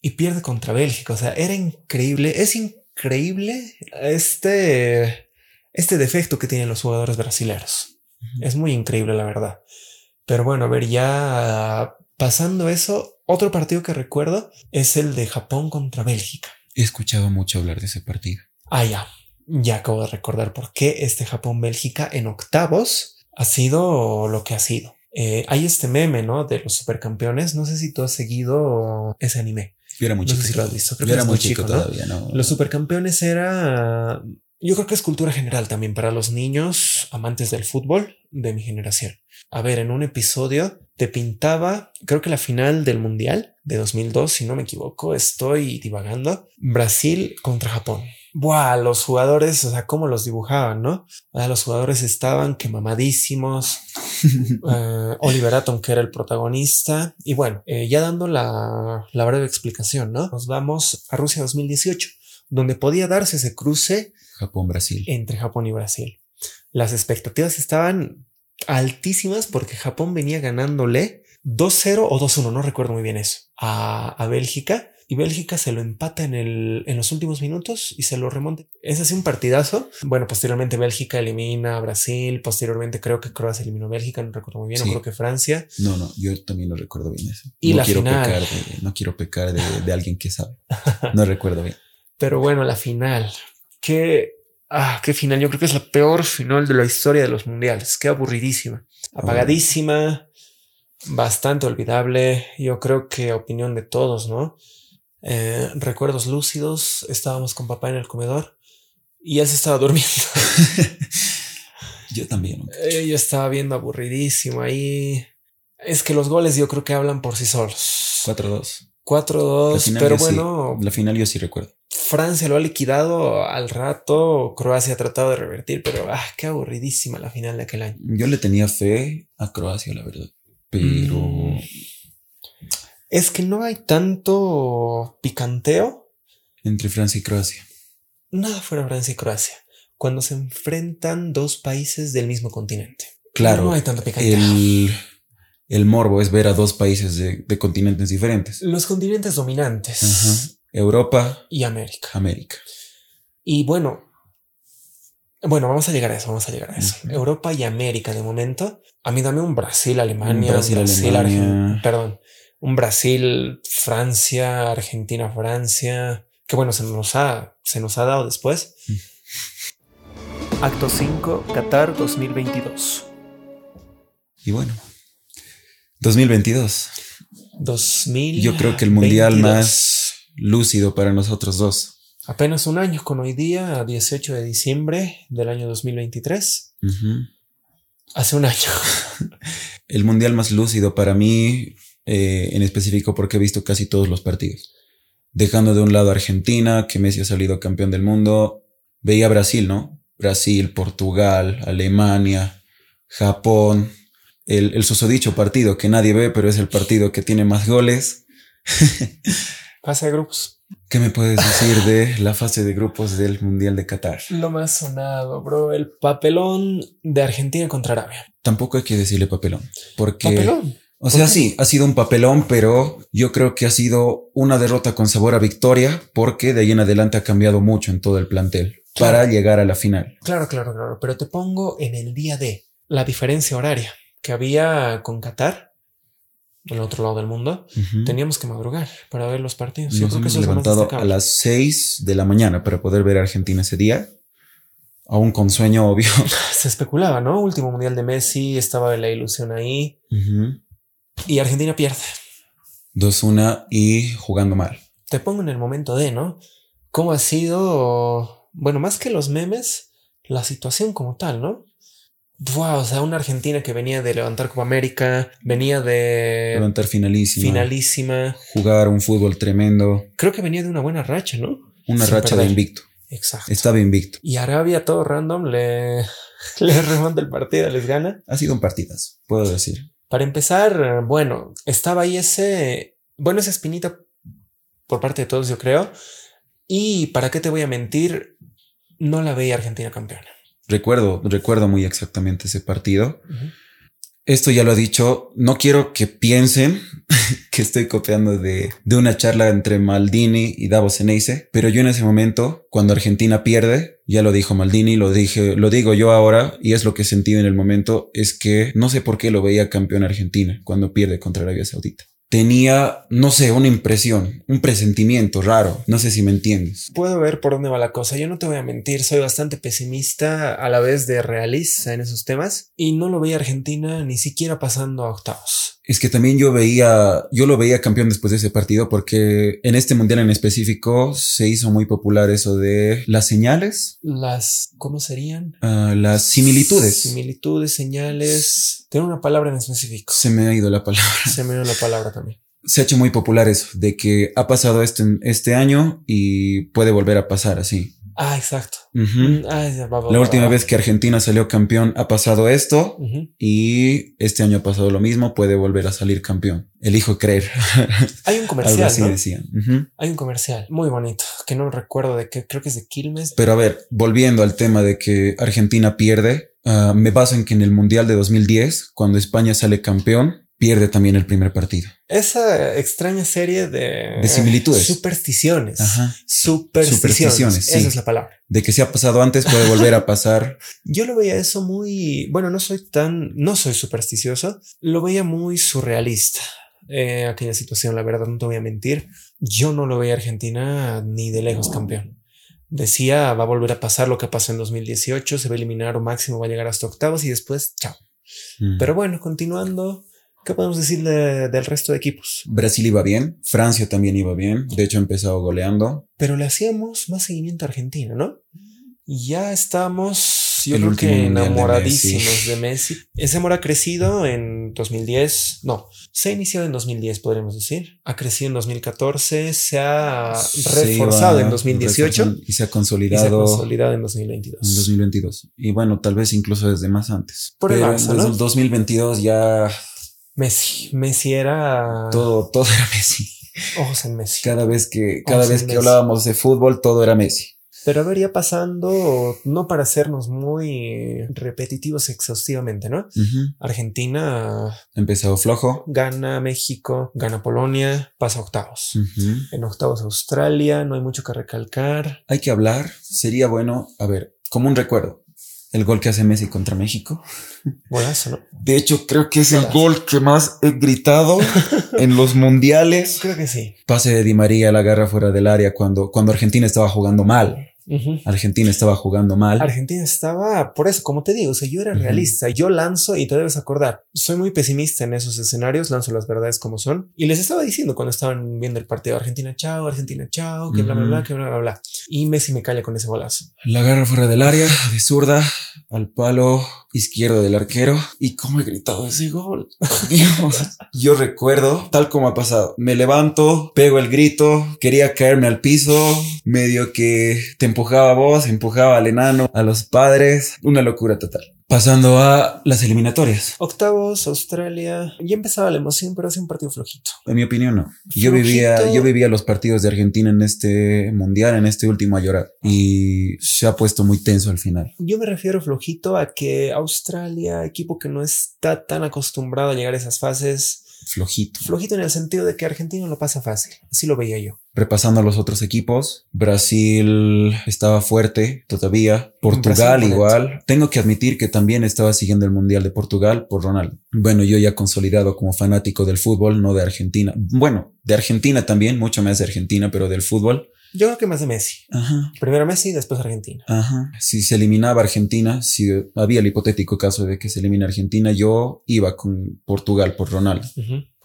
Y pierde contra Bélgica. O sea, era increíble. Es increíble este, este defecto que tienen los jugadores brasileños. Es muy increíble, la verdad. Pero bueno, a ver, ya pasando eso, otro partido que recuerdo es el de Japón contra Bélgica. He escuchado mucho hablar de ese partido. Ah, ya. Ya acabo de recordar por qué este Japón-Bélgica en octavos ha sido lo que ha sido. Eh, hay este meme, ¿no? De los supercampeones. No sé si tú has seguido ese anime. Yo era muy No sé chico. si lo has visto. Creo Yo que era muy muy chico, chico, ¿no? todavía, ¿no? Los supercampeones era... Yo creo que es cultura general también para los niños amantes del fútbol de mi generación. A ver, en un episodio te pintaba, creo que la final del Mundial de 2002, si no me equivoco, estoy divagando, Brasil contra Japón. Buah, los jugadores, o sea, cómo los dibujaban, ¿no? Los jugadores estaban que mamadísimos, [laughs] eh, Oliver Atom, que era el protagonista. Y bueno, eh, ya dando la, la breve explicación, ¿no? Nos vamos a Rusia 2018, donde podía darse ese cruce Japón-Brasil. entre Japón y Brasil. Las expectativas estaban altísimas porque Japón venía ganándole 2-0 o 2-1, no recuerdo muy bien eso, a, a Bélgica. Y Bélgica se lo empata en, el, en los últimos minutos y se lo remonta. Es así un partidazo. Bueno, posteriormente Bélgica elimina a Brasil. Posteriormente creo que Croacia eliminó a Bélgica, no recuerdo muy bien. Sí. O creo que Francia. No, no, yo también no recuerdo bien eso. Y no la quiero final. pecar de, no quiero pecar de, de alguien que sabe. No recuerdo bien. [laughs] Pero bueno, la final. Qué, ah, qué final. Yo creo que es la peor final de la historia de los mundiales. Qué aburridísima. Apagadísima. Bastante olvidable. Yo creo que opinión de todos, ¿no? Eh, recuerdos lúcidos. Estábamos con papá en el comedor y él se estaba durmiendo. [laughs] Yo también. Eh, yo estaba viendo aburridísimo ahí. Es que los goles yo creo que hablan por sí solos. 4-2. 4-2, La final pero yo sí- bueno, La final yo sí recuerdo. Francia lo ha liquidado al rato, Croacia ha tratado de revertir, pero ah, qué aburridísima la final de aquel año. Yo le tenía fe a Croacia, la verdad. Pero Mm. Es que no hay tanto picanteo, entre Francia y Croacia. nada fuera Francia y Croacia, cuando se enfrentan dos países del mismo continente. Claro, No hay tanto picanteo. el, el morbo es ver a dos países de, de continentes diferentes. Los continentes dominantes Ajá. Europa, y América. América. Y bueno, bueno, vamos a llegar a eso, vamos a llegar a eso. Europa y América de momento. A mí dame un Brasil, Alemania, Un Brasil, Alemania. Argen- perdón, un Brasil, Francia, Argentina, Francia. Que bueno, se nos ha, se nos ha dado después. Acto 5, Qatar 2022. Y bueno, 2022. 2000. Yo creo que el mundial más lúcido para nosotros dos. Apenas un año con hoy día, 18 de diciembre del año 2023. Ujú. Hace un año. [laughs] El mundial más lúcido para mí, eh, en específico porque he visto casi todos los partidos. Dejando de un lado a Argentina, que Messi ha salido campeón del mundo, veía Brasil, ¿no? Brasil, Portugal, Alemania, Japón, el, el susodicho partido que nadie ve, pero es el partido que tiene más goles. [laughs] Fase de grupos. ¿Qué me puedes decir de la fase de grupos del Mundial de Qatar? Lo más sonado, bro, el papelón de Argentina contra Arabia. Tampoco hay que decirle papelón, porque... ¿Papelón? O sea, sí, ha sido un papelón, pero yo creo que ha sido una derrota con sabor a victoria, porque de ahí en adelante ha cambiado mucho en todo el plantel Claro. para llegar a la final. Claro, claro, claro. Pero te pongo en el día de la diferencia horaria que había con Qatar, en el otro lado del mundo. Teníamos que madrugar para ver los partidos. Yo creo que eso es lo más levantado a las 6 de la mañana para poder ver a Argentina ese día, aún con sueño [laughs] obvio. [laughs] Se especulaba, ¿no? Último mundial de Messi, estaba la ilusión ahí y Argentina pierde. 2-1 y jugando mal. Te pongo en el momento de, ¿no? ¿Cómo ha sido, bueno, más que los memes, la situación como tal, ¿no? Wow, o sea, una Argentina que venía de levantar Copa América, venía de Levantar finalísima. finalísima, Jugar un fútbol tremendo. creo que venía de una buena racha, ¿no? Una Sin racha de invicto. Exacto. Estaba invicto. Y Arabia, todo random, le, [laughs] le remonta el partido, les gana. Ha sido un partidazo, puedo decir. Para empezar, bueno, estaba ahí ese, bueno, esa espinita por parte de todos, yo creo. Y para qué te voy a mentir, no la veía Argentina campeona. Recuerdo, recuerdo muy exactamente ese partido. Esto ya lo he dicho, no quiero que piensen [laughs] que estoy copiando de, de una charla entre Maldini y Davos Eneise, pero yo en ese momento, cuando Argentina pierde, ya lo dijo Maldini, lo dije, lo digo yo ahora, y es lo que sentí en el momento, es que no sé por qué lo veía campeón Argentina cuando pierde contra Arabia Saudita. Tenía, no sé, una impresión, un presentimiento raro, no sé si me entiendes. Puedo ver por dónde va la cosa. Yo no te voy a mentir, soy bastante pesimista a la vez de realista en esos temas y no lo veía Argentina ni siquiera pasando a octavos. Es que también yo veía, yo lo veía campeón después de ese partido porque en este mundial en específico se hizo muy popular eso de las señales, Las, ¿cómo serían? ah, las similitudes. Similitudes, señales. Tengo una palabra en específico. Se me ha ido la palabra. Se me dio la palabra también. Se ha hecho muy popular eso de que ha pasado esto en este año y puede volver a pasar así. Ah, exacto. Mm, ya, va, va, La última va. vez que Argentina salió campeón ha pasado esto y este año ha pasado lo mismo, puede volver a salir campeón. Elijo creer. [laughs] Hay un Algo comercial, así ¿no? decían. Hay un comercial muy bonito que no recuerdo de qué, creo que es de Quilmes. Pero a ver, volviendo al tema de que Argentina pierde, ah, me baso en que en el Mundial de 2010, cuando España sale campeón, pierde también el primer partido. Esa extraña serie de, De similitudes. Supersticiones. Ajá. Supersticiones. Supersticiones, sí. Esa es la palabra. De que si ha pasado antes, puede volver a pasar. [laughs] Yo lo veía eso muy, bueno, no soy tan, no soy supersticioso, lo veía muy surrealista. eh, aquella situación, la verdad, no te voy a mentir. Yo no lo veía Argentina ni de lejos campeón. Decía, va a volver a pasar lo que pasó en 2018, se va a eliminar o máximo va a llegar hasta octavos y después, chao. Mm. Pero bueno, continuando, ¿qué podemos decir de- del resto de equipos? Brasil iba bien, Francia también iba bien, de hecho empezó goleando. Pero le hacíamos más seguimiento a Argentina, ¿no? Y ya estamos, yo El creo que mundial de enamoradísimos Messi. de Messi. Ese amor ha crecido en 2010, no, se ha iniciado en 2010, podríamos decir. Ha crecido en 2014, se ha Se reforzado iba en 2018 reforzando Y se ha y se ha consolidado consolidado en 2022. en 2022. Y bueno, tal vez incluso desde más antes. Por el Pero Barça, desde ¿no? el 2022 ya Messi, Messi era todo, todo era Messi. ojos en Messi. Cada vez que, cada vez que Messi. hablábamos de fútbol, todo era Messi. Pero a ver, ya pasando, no para hacernos muy repetitivos exhaustivamente, ¿no? Argentina Empezó flojo. gana México, gana Polonia, pasa a octavos. En octavos Australia, no hay mucho que recalcar. Hay que hablar. Sería bueno, a ver, como un recuerdo, el gol que hace Messi contra México. Golazo, ¿no? De hecho, creo que es el gol que más he gritado en los mundiales. [laughs] Creo que sí. Pase de Di María, la garra fuera del área cuando, cuando Argentina estaba jugando mal. Ujú. Argentina estaba jugando mal. Argentina estaba, por eso, como te digo, o sea, yo era Ujú. realista, yo lanzo y te debes acordar, soy muy pesimista en esos escenarios, lanzo las verdades como son. Y les estaba diciendo cuando estaban viendo el partido, Argentina chao, Argentina chao, que bla, bla, bla, Ujú. que bla, bla, bla. Y Messi me calla con ese golazo. La garra fuera del área, de zurda, al palo izquierdo del arquero. Y cómo he gritado ese gol. Dios. [laughs] Yo recuerdo, tal como ha pasado, me levanto, pego el grito, quería caerme al piso, medio que te empujaba a vos, empujaba al enano, a los padres. Una locura total. Pasando a las eliminatorias. Octavos, Australia. Ya empezaba la emoción, pero hace un partido flojito. En mi opinión, no. Yo vivía, yo vivía los partidos de Argentina en este mundial, en este último a llorar. Y se ha puesto muy tenso al final. Yo me refiero flojito a que Australia, equipo que no está tan acostumbrado a llegar a esas fases, flojito. Flojito en el sentido de que Argentina lo pasa fácil. Así lo veía yo. Repasando a los otros equipos, Brasil estaba fuerte todavía. Portugal igual. Tengo que admitir que también estaba siguiendo el Mundial de Portugal por Ronaldo. Bueno, yo ya consolidado como fanático del fútbol, no de Argentina. Bueno, de Argentina también, mucho más de Argentina, pero del fútbol. Yo creo que más de Messi. Ajá. Primero Messi, después Argentina. Ajá. Si se eliminaba Argentina, si había el hipotético caso de que se elimine Argentina, yo iba con Portugal por Ronaldo.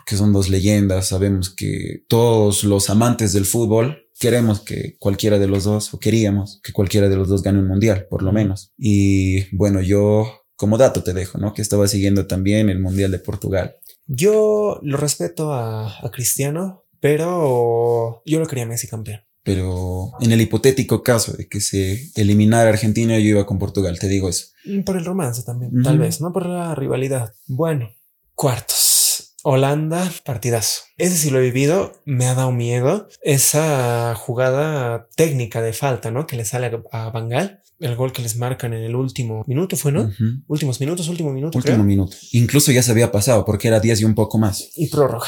Porque son dos leyendas. Sabemos que todos los amantes del fútbol queremos que cualquiera de los dos, o queríamos que cualquiera de los dos gane un mundial, por lo menos. Y bueno, yo como dato te dejo, ¿no? Que estaba siguiendo también el mundial de Portugal. Yo lo respeto a, a Cristiano, pero yo lo quería Messi campeón. Pero en el hipotético caso de que se eliminara Argentina, yo iba con Portugal, te digo eso. Mm, por el romance también, tal vez, no por la rivalidad. Bueno, cuartos. Holanda, partidazo. Ese sí lo he vivido, me ha dado miedo. Esa jugada técnica de falta, ¿no? Que le sale a Bangal. El gol que les marcan en el último minuto fue, ¿no? Últimos minutos, último minuto. Último minuto. Incluso ya se había pasado porque era 10 y un poco más. Y prórroga.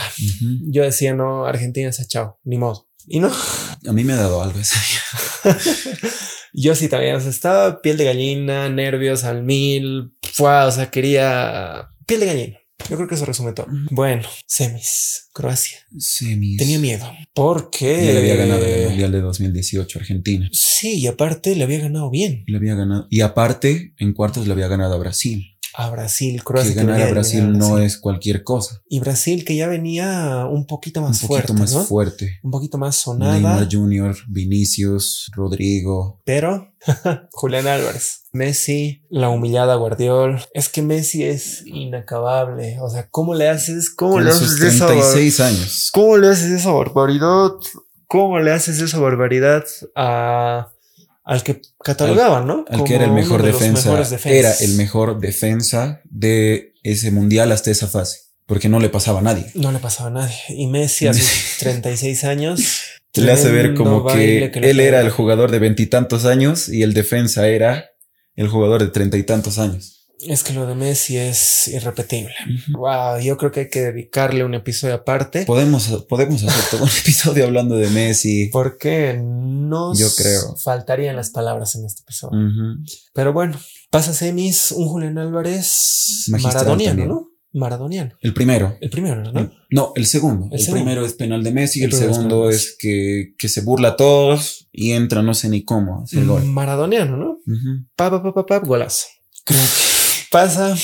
Yo decía, no, Argentina se ha echado, ni modo. Y no. A mí me ha dado algo ese día. [laughs] Yo sí también, o sea, estaba piel de gallina, nervios al mil, o sea, quería piel de gallina. Yo creo que eso resume todo. Bueno, semis, Croacia. Semis. Tenía miedo porque ya le había ganado en el Mundial de 2018 Argentina. Sí, y aparte le había ganado bien. Le había ganado. Y aparte, en cuartos le había ganado a Brasil a Brasil, Croacia. Que ganar a Brasil no es cualquier cosa. Y Brasil que ya venía un poquito más fuerte. Un poquito más fuerte. Un poquito más sonada. Neymar Junior, Vinicius, Rodrigo. Pero [laughs] Julián Álvarez, Messi, la humillada Guardiol. Es que Messi es inacabable. O sea, ¿cómo le haces? ¿Cómo le haces 36 años. ¿Cómo le haces esa barbaridad? ¿Cómo le haces esa barbaridad a al que catalogaban, ¿no? Al que era el mejor defensa. Era el mejor defensa de ese mundial hasta esa fase. Porque no le pasaba a nadie. No le pasaba a nadie. Y Messi a sus [laughs] 36 años. le hace ver como que, él era el jugador de veintitantos años y el defensa era el jugador de treinta y tantos años. Es que lo de Messi es irrepetible. Wow, yo creo que hay que dedicarle un episodio aparte. Podemos, podemos hacer todo un [laughs] episodio hablando de Messi. Porque no yo creo. faltarían las palabras en este episodio. Pero bueno, pasa semis, un Julián Álvarez maradoniano, ¿no? Maradoniano. El primero. El primero, ¿no? No, el segundo. El, primero es penal de Messi, el, segundo es, que, que, se burla a todos y entra no sé ni cómo. el gol. Maradoniano, ¿no? Pa, pa, pa, pa, pa, golazo. Creo que pasa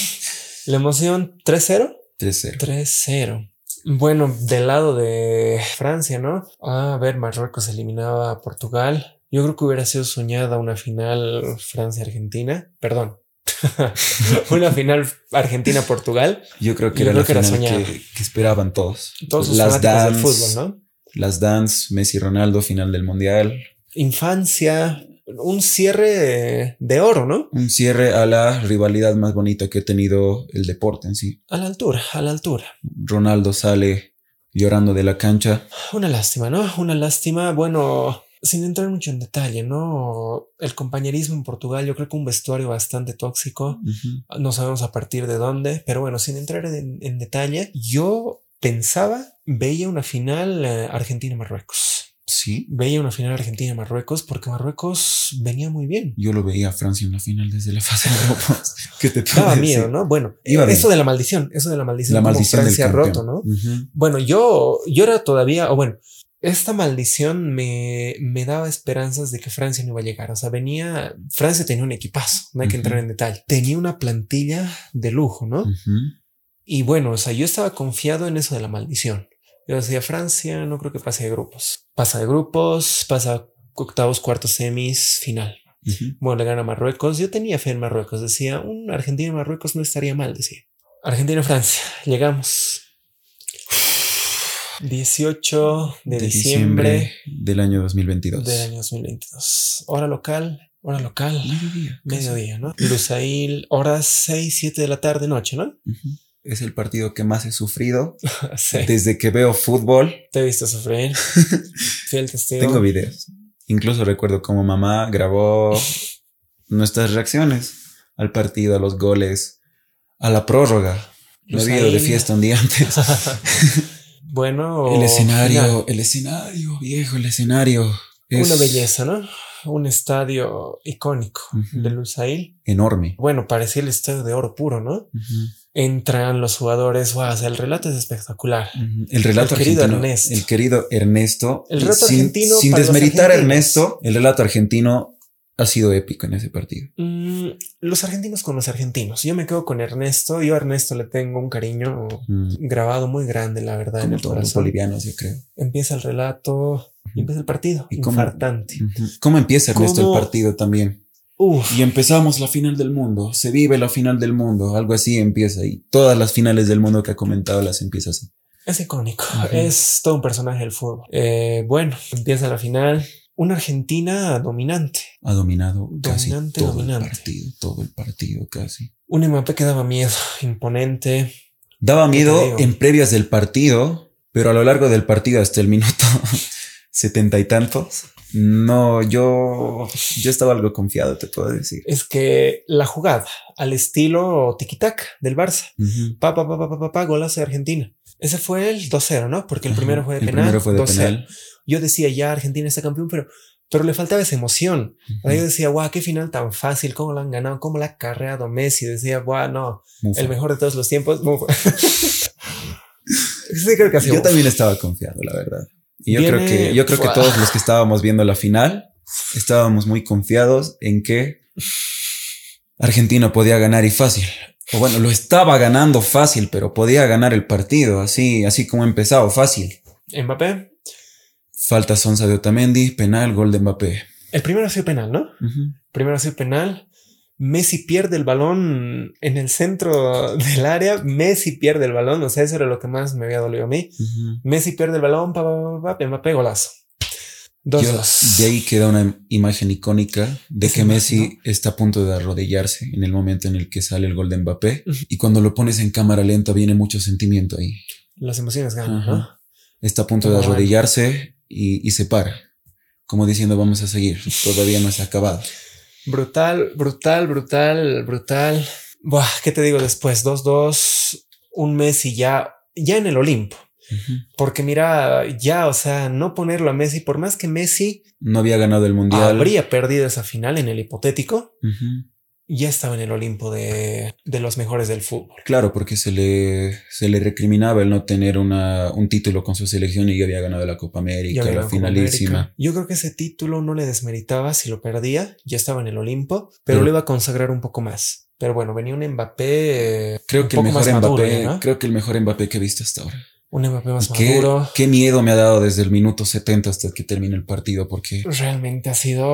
la emoción 3-0. 3-0. 3-0. Bueno, del lado de Francia, ¿no? a ver, Marruecos eliminaba a Portugal. Yo creo que hubiera sido soñada una final Francia-Argentina. Perdón. [laughs] una final Argentina-Portugal. Yo creo que era la final que, esperaban todos. Todos los las dance, del fútbol, ¿no? Las dance, Messi Ronaldo, final del Mundial. Infancia, un cierre de oro, ¿no? Un cierre a la rivalidad más bonita que ha tenido el deporte en sí. A la altura, a la altura. Ronaldo sale llorando de la cancha. Una lástima, ¿no? Una lástima. Bueno, sin entrar mucho en detalle, ¿no? El compañerismo en Portugal, yo creo que un vestuario bastante tóxico. No sabemos a partir de dónde, pero bueno, sin entrar en, en detalle, yo pensaba, veía una final eh, Argentina-Marruecos. Sí. Veía una final Argentina-Marruecos porque Marruecos venía muy bien. Yo lo veía a Francia en la final desde la fase de grupos. [laughs] ¿Qué te Daba miedo, ¿no? Bueno, eso de la maldición, eso de la maldición. La maldición Francia roto, ¿no? Bueno, yo, yo era todavía, o bueno, esta maldición me, me daba esperanzas de que Francia no iba a llegar. O sea, venía, Francia tenía un equipazo, no hay que entrar en detalle. Tenía una plantilla de lujo, ¿no? Y bueno, o sea, yo estaba confiado en eso de la maldición. Yo decía, Francia no creo que pase de grupos. Pasa de grupos, pasa octavos, cuartos, semis, final. Bueno, le gana Marruecos. Yo tenía fe en Marruecos. Decía, un Argentina-Marruecos no estaría mal, decía. Argentina-Francia. Llegamos. 18 de, diciembre, del año 2022. Del año 2022. Hora local, Hora local. Mediodía. Mediodía, ¿no? Lusail, horas 6, 7 de la tarde, noche, ¿no? Es el partido que más he sufrido [laughs] sí. desde que veo fútbol. Te he visto sufrir. [laughs] Fiel testigo. Tengo videos. Incluso recuerdo cómo mamá grabó [laughs] nuestras reacciones al partido, a los goles, a la prórroga. Pues he ido de fiesta un día antes. bueno, El escenario, final. el escenario, viejo, el escenario. es Una belleza, ¿no? Un estadio icónico Ujú. de Lusail. Enorme. Bueno, parecía el estadio de oro puro, ¿no? Entran los jugadores, wow, o sea, el relato es espectacular. El relato El querido argentino. Ernesto. El querido Ernesto. El relato sin, argentino Sin los desmeritar a. Ernesto, el relato argentino ha sido épico en ese partido. Mm, los argentinos con los argentinos. Yo me quedo con Ernesto. Yo a Ernesto le tengo un cariño Mm, grabado muy grande, la verdad, en el todos los corazón. bolivianos, yo creo. Empieza el relato y empieza el partido. ¿Y cómo- Infartante. Ujú. ¿Cómo empieza Ernesto ¿Cómo? el partido también? Uf, Y empezamos la final del mundo. Se vive la final del mundo. Algo así empieza. Y todas las finales del mundo que ha comentado las empieza así. es icónico. Es todo un personaje del fútbol. Eh, bueno, empieza la final. Una Argentina dominante. Ha dominado casi Dominante, todo dominante. el partido. Todo el partido casi. Un Mbappé que daba miedo, imponente. Daba ¿Qué te miedo en previas del partido, pero a lo largo del partido hasta el minuto [laughs] setenta y tantos. No, yo, yo estaba algo confiado, te puedo decir. Es que la jugada al estilo tiki-taka del Barça. Ujú. Pa, pa, pa, pa, pa, pa, pa, golazo de Argentina. Ese fue el 2-0, ¿no? Porque el Ajá. primero fue de El penal. primero fue de 2-0. penal. Yo decía, ya Argentina está campeón, pero, pero le faltaba esa emoción. Yo decía, guau, qué final tan fácil, cómo lo han ganado, cómo la ha carreado Messi. Decía, guau, no, Mufa. el mejor de todos los tiempos. Mufa. [laughs] sí, creo que. Yo también estaba confiado, la verdad. Y yo Viene- creo que, yo creo que todos los que estábamos viendo la final [laughs] estábamos muy confiados en que Argentina podía ganar y fácil. O bueno, lo estaba ganando fácil, pero podía ganar el partido, así, así como empezado, fácil. Mbappé, Falta Sonsa de Otamendi, penal, gol de Mbappé. el primero ha sido penal, ¿no? Primero ha sido penal. Messi pierde el balón en el centro del área. Messi pierde el balón. O sea, eso era lo que más me había dolido a mí. Messi pierde el balón. Pa, pa, Mbappé golazo. Dos, Yo- dos. de ahí queda una imagen icónica de que Messi está a punto de arrodillarse en el momento en el que sale el gol de Mbappé. Y cuando lo pones en cámara lenta viene mucho sentimiento ahí. Las emociones ganan. ¿no? Está a punto de arrodillarse y, y se para. Como diciendo, vamos a seguir. Todavía no se ha acabado. Brutal, brutal, brutal, brutal. Buah, ¿qué te digo después? 2-2. Un Messi ya, ya en el Olimpo. Porque mira, ya, o sea, no ponerlo a Messi, por más que Messi No había ganado el mundial. habría perdido esa final en el hipotético. Ya estaba en el Olimpo de, de los mejores del fútbol. Claro, porque se le, se le recriminaba el no tener una, un título con su selección y ya había ganado la Copa América, la finalísima. América. Yo creo que ese título no le desmeritaba si lo perdía, ya estaba en el Olimpo, pero, lo iba a consagrar un poco más. Pero bueno, venía un Mbappé. eh, Creo un que el mejor Mbappé, maduro ya, ¿no? creo que el mejor Mbappé que he visto hasta ahora. Un Mbappé más Qué, maduro. qué miedo me ha dado desde el minuto 70 hasta que termine el partido, porque Realmente ha sido.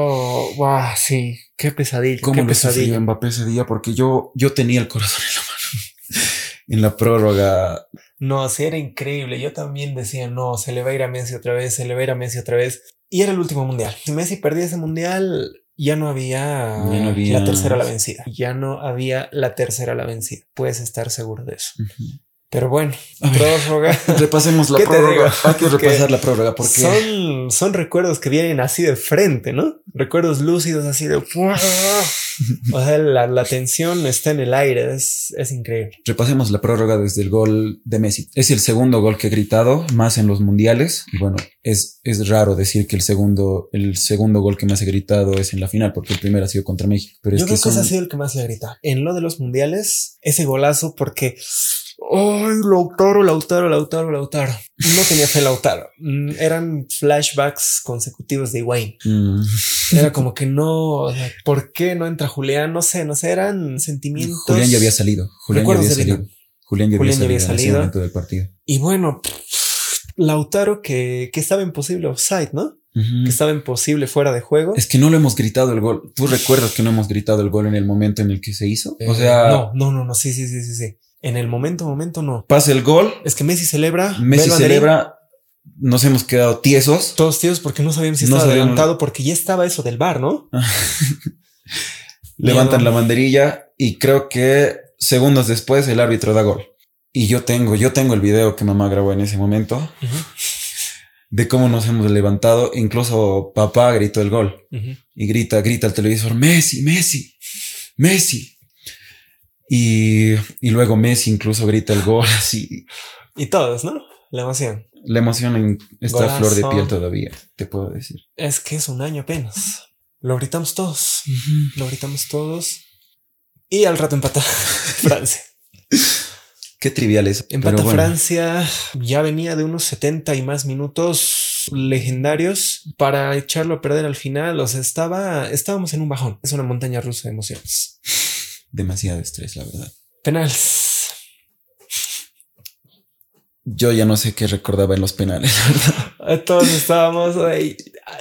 ¡Wow! Sí, qué pesadilla. cómo qué lo pesadilla. Mbappé ese día, porque yo, yo tenía el corazón en la mano. en la prórroga. No, sí, era increíble. Yo también decía, no, se le va a ir a Messi otra vez, se le va a ir a Messi otra vez. Y era el último mundial. Si Messi perdía ese mundial, ya no había, Ya no había- la tercera a la vencida. Ya no había la tercera a la vencida. Puedes estar seguro de eso. Pero bueno, ver, prórroga. [laughs] repasemos la ¿Qué te prórroga. digo? Hay que Que repasar la prórroga porque Son, son recuerdos que vienen así de frente, ¿no? Recuerdos lúcidos así de... O sea, la, la tensión está en el aire, es, es increíble. repasemos la prórroga desde el gol de Messi. Es el segundo gol que he gritado más en los mundiales. Y bueno, es, es raro decir que el segundo, el segundo gol que más he gritado es en la final, porque el primero ha sido contra México. Pero Yo es creo que que ese son- ha sido el que más le grita. En lo de los mundiales, ese golazo porque... ¡Ay, Lautaro, Lautaro, Lautaro, Lautaro! No tenía fe en Lautaro. Mm, Eran flashbacks consecutivos de Wayne. Mm. Era como que no... o sea, ¿Por qué no entra Julián? No sé, no sé, eran sentimientos... Julián ya había salido. Julián ya había salido. Julián ya había Julián ya había salido salido. del partido. Y bueno, Lautaro que, que estaba en posible offside, ¿no? Que estaba en posible fuera de juego. Es que no lo hemos gritado el gol. ¿Tú recuerdas que no hemos gritado el gol en el momento en el que se hizo? Eh, o sea, no, no, no, no, sí, sí, sí, sí, sí. En el momento, momento no. pasa el gol, Es que Messi celebra. Messi celebra, nos hemos quedado tiesos. Todos tíos porque no sabíamos si No estaba adelantado porque ya estaba eso del bar, ¿no? [laughs] Levantan la banderilla y creo que segundos después el árbitro da gol. Y yo tengo, yo tengo el video que mamá grabó en ese momento de cómo nos hemos levantado. Incluso papá gritó el gol y grita, grita al televisor, Messi, Messi, Messi. Y, y luego Messi incluso grita el gol [laughs] así. Y todos, ¿no? La emoción. La emoción en- está a Golazo. flor de piel todavía, te puedo decir. Es que es un año apenas. Lo gritamos todos. Lo gritamos todos. Y al rato empata [laughs] Francia. Qué trivial es. Empata bueno. Francia. Ya venía de unos 70 y más minutos legendarios para echarlo a perder al final. O sea, estaba, estábamos en un bajón. Es una montaña rusa de emociones. Demasiado estrés, la verdad. Penales. Yo ya no sé qué recordaba en los penales. Todos estábamos ahí.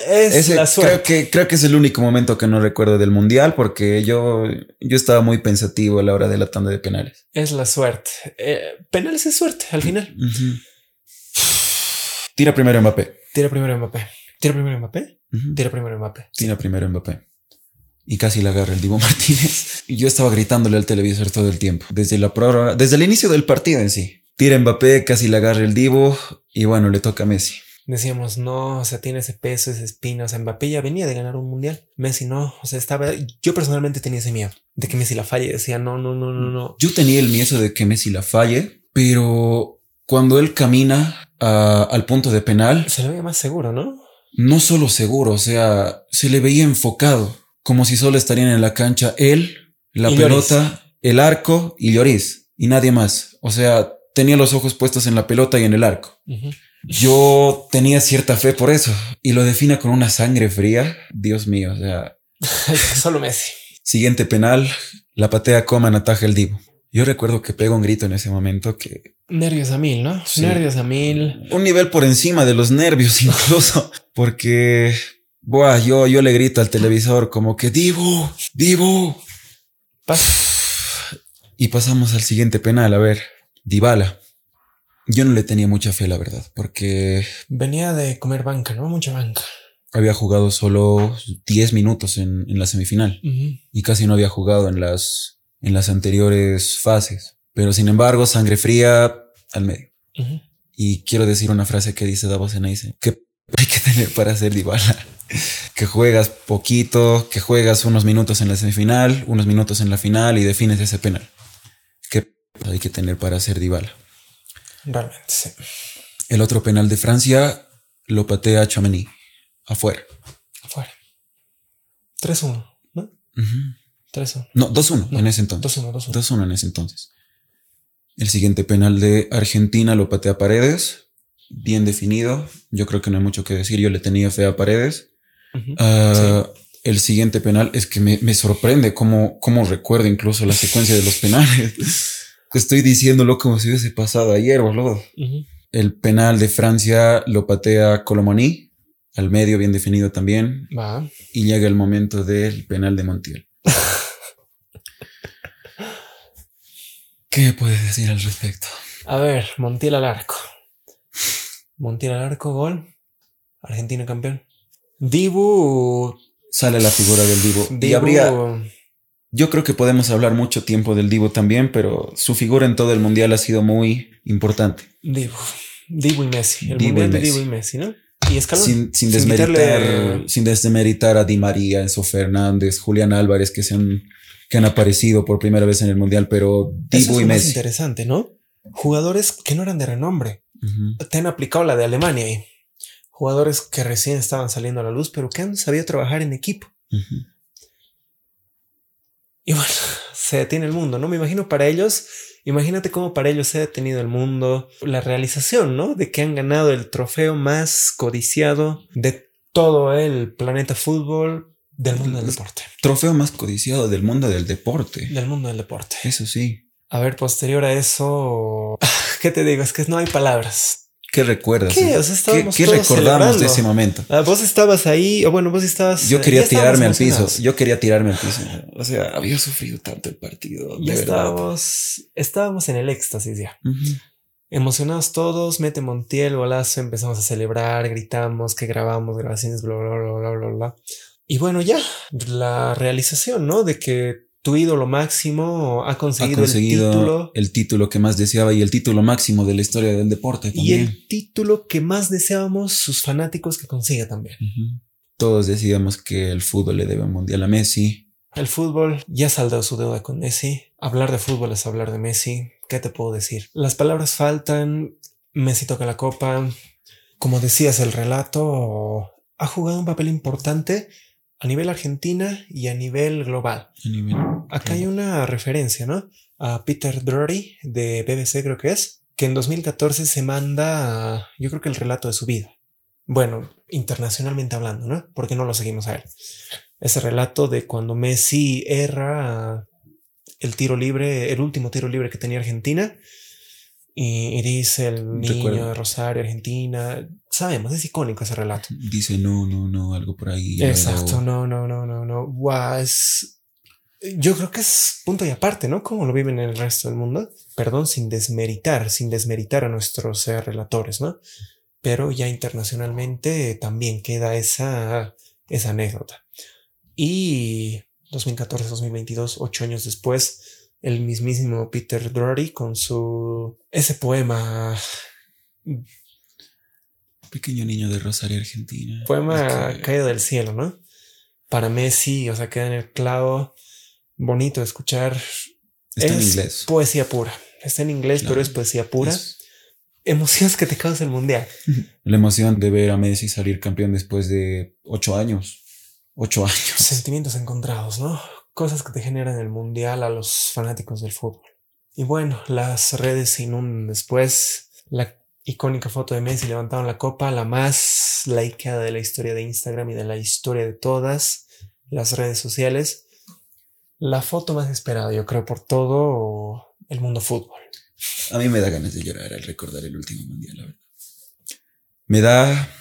Es Ese la creo suerte. que, creo que es el único momento que no recuerdo del mundial porque yo, yo estaba muy pensativo a la hora de la tanda de penales. Es la suerte. Eh, penales es suerte al final. Tira primero Mbappé. Tira primero Mbappé. Tira primero Mbappé. Ujú. Tira primero Mbappé. Tira primero Mbappé. Y casi la agarra el Divo [laughs] Martínez. Y yo estaba gritándole al televisor todo el tiempo. Desde la prórroga, desde el inicio del partido en sí. Tira Mbappé, casi la agarra el Divo. Y bueno, le toca a Messi. Decíamos, no, o sea, tiene ese peso, esa espina. O sea, Mbappé ya venía de ganar un mundial. Messi no. O sea, estaba. Yo personalmente tenía ese miedo de que Messi la falle. Decía, no, no, no, no, no. Yo tenía el miedo de que Messi la falle, pero cuando él camina a- al punto de penal, Se lo veía más seguro, ¿no? no solo seguro, o sea, se le veía enfocado, como si solo estarían en la cancha él, la Y pelota, el arco y Lloris, y nadie más. O sea, tenía los ojos puestos en la pelota y en el arco. Ujú. Yo tenía cierta fe por eso, y lo define con una sangre fría. Dios mío, o sea, [laughs] Solo Messi. siguiente penal, la patea Coman, ataja el Divo. Yo recuerdo que pego un grito en ese momento que Nervios a mil, ¿no? Sí. Nervios a mil. un nivel por encima de los nervios [laughs] incluso, porque buah, yo, yo le grito al televisor como que Divo, Divo. Pas- Y pasamos al siguiente penal, a ver, Dybala. Yo no le tenía mucha fe, la verdad, porque Venía de comer banca, ¿no? Mucha banca. había jugado solo 10 minutos en, en la semifinal y casi no había jugado en las, en las anteriores fases. Pero sin embargo, sangre fría al medio. Y quiero decir una frase que dice Davos Enaise, que hay que tener para ser Dybala. Que juegas poquito, que juegas unos minutos en la semifinal, unos minutos en la final y defines ese penal. Que hay que tener para ser Dybala. Realmente, sí. El otro penal de Francia lo patea Chouameni, afuera. Afuera. 3-1, ¿no? Ujú. 3-1. No, 2-1 No, en ese entonces. 2-1, 2-1. 2-1 en ese entonces. El siguiente penal de Argentina lo patea Paredes, bien definido. Yo creo que no hay mucho que decir. Yo le tenía fe a Paredes. Ah, El siguiente penal es que me, me sorprende cómo, cómo recuerdo incluso la secuencia de los [laughs] penales. Estoy diciéndolo como si hubiese pasado ayer, boludo. El penal de Francia lo patea Colomani, al medio bien definido también, y llega el momento del penal de Montiel. [laughs] ¿Qué puedes decir al respecto? A ver, Montiel al arco. Montiel al arco, gol. Argentina campeón. Dibu. Sale la figura del. Y Dibu. habría, yo creo que podemos hablar mucho tiempo del Divo también, pero su figura en todo el mundial ha sido muy importante. Dibu. Dibu y Messi. El Dibu y mundial de. Dibu y Messi, ¿no? Y escalón. Sin, desmeritar, sin desmeritar a Di María, Enzo Fernández, Julián Álvarez, que se han, que han aparecido por primera vez en el mundial, pero Eso es lo y Messi. interesante, ¿no? Jugadores que no eran de renombre. Te han aplicado la de Alemania ahí. Jugadores que recién estaban saliendo a la luz, pero que han sabido trabajar en equipo. Y bueno, [laughs] se detiene el mundo, ¿no? Me imagino para ellos, imagínate cómo para ellos se ha detenido el mundo, la realización, ¿no? De que han ganado el trofeo más codiciado de todo el planeta fútbol del mundo del deporte. Trofeo más codiciado del mundo del deporte. Del mundo del deporte. Eso sí. A ver, posterior a eso, [laughs] ¿qué te digo? Es que no hay palabras. ¿Qué recuerdas? ¿Qué? O sea, estábamos ¿Qué, qué recordamos de celebrando. ese momento? Ah, vos estabas ahí, o bueno, vos estabas. Yo eh, quería estábamos tirarme al piso. Yo quería tirarme al piso. O sea, había sufrido tanto el partido. Ya de verdad. estábamos, estábamos en el éxtasis ya. Ujú. Emocionados todos, mete Montiel, golazo, empezamos a celebrar, gritamos, que grabamos, grabaciones, bla, bla, bla, bla, bla, bla. Y bueno, ya, la realización, ¿no? De que tu ídolo máximo ha conseguido, ha conseguido el, título, el título que más deseaba y el título máximo de la historia del deporte. También. Y el título que más deseábamos sus fanáticos que consiga también. Uh -huh. Todos decíamos que el fútbol le debe un mundial a Messi. El fútbol ya saldó su deuda con Messi. Hablar de fútbol es hablar de Messi. ¿Qué te puedo decir? Las palabras faltan. Messi toca la copa. Como decías, el relato ha jugado un papel importante a nivel Argentina y a nivel global. A nivel Acá hay una referencia, ¿no? A Peter Drury de BBC, creo que es, que en 2014 se manda, yo creo que el relato de su vida. Bueno, internacionalmente hablando, ¿no? Porque no lo seguimos a él. Ese relato de cuando Messi erra el tiro libre, el último tiro libre que tenía Argentina. Dice el niño Recuerdo. de Rosario, Argentina. Sabemos, es icónico ese relato. Dice no, no, no, algo por ahí. Exacto, no, no, no, no, no. Guau, es. Yo creo que es punto y aparte, ¿no? Como lo viven en el resto del mundo. Perdón, sin desmeritar, sin desmeritar a nuestros eh, relatores, ¿no? Pero ya internacionalmente también queda esa, esa anécdota. Y 2014, 2022, ocho años después, el mismísimo Peter Drury con su. ese poema Pequeño niño de Rosario, Argentina. poema que- caído del cielo, ¿no? Para Messi, o sea, queda en el clavo, bonito de escuchar. Está en inglés. Poesía pura. Está en inglés, Claro. pero es poesía pura. Es Emociones que te causa el mundial. [laughs] la emoción de ver a Messi salir campeón después de ocho años. Ocho años. Sentimientos encontrados, ¿no? Cosas que te generan el mundial a los fanáticos del fútbol. Y bueno, las redes se inundan después. La icónica foto de Messi levantando la copa, la más likeada de la historia de Instagram y de la historia de todas las redes sociales. La foto más esperada, yo creo, por todo el mundo fútbol. A mí me da ganas de llorar al recordar el último mundial, la verdad. Me da,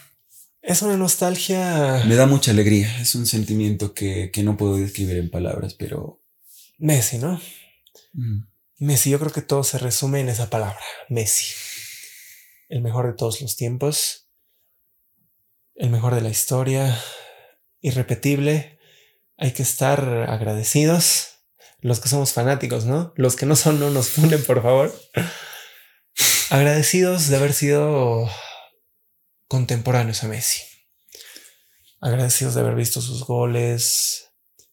Es una nostalgia. me da mucha alegría. Es un sentimiento que, que no puedo describir en palabras, pero Messi, ¿no? mm, Messi, yo creo que todo se resume en esa palabra, Messi. El mejor de todos los tiempos, el mejor de la historia, irrepetible. Hay que estar agradecidos. Los que somos fanáticos, ¿no? Los que no son, no nos funen, por favor. Agradecidos de haber sido contemporáneos a Messi. Agradecidos de haber visto sus goles,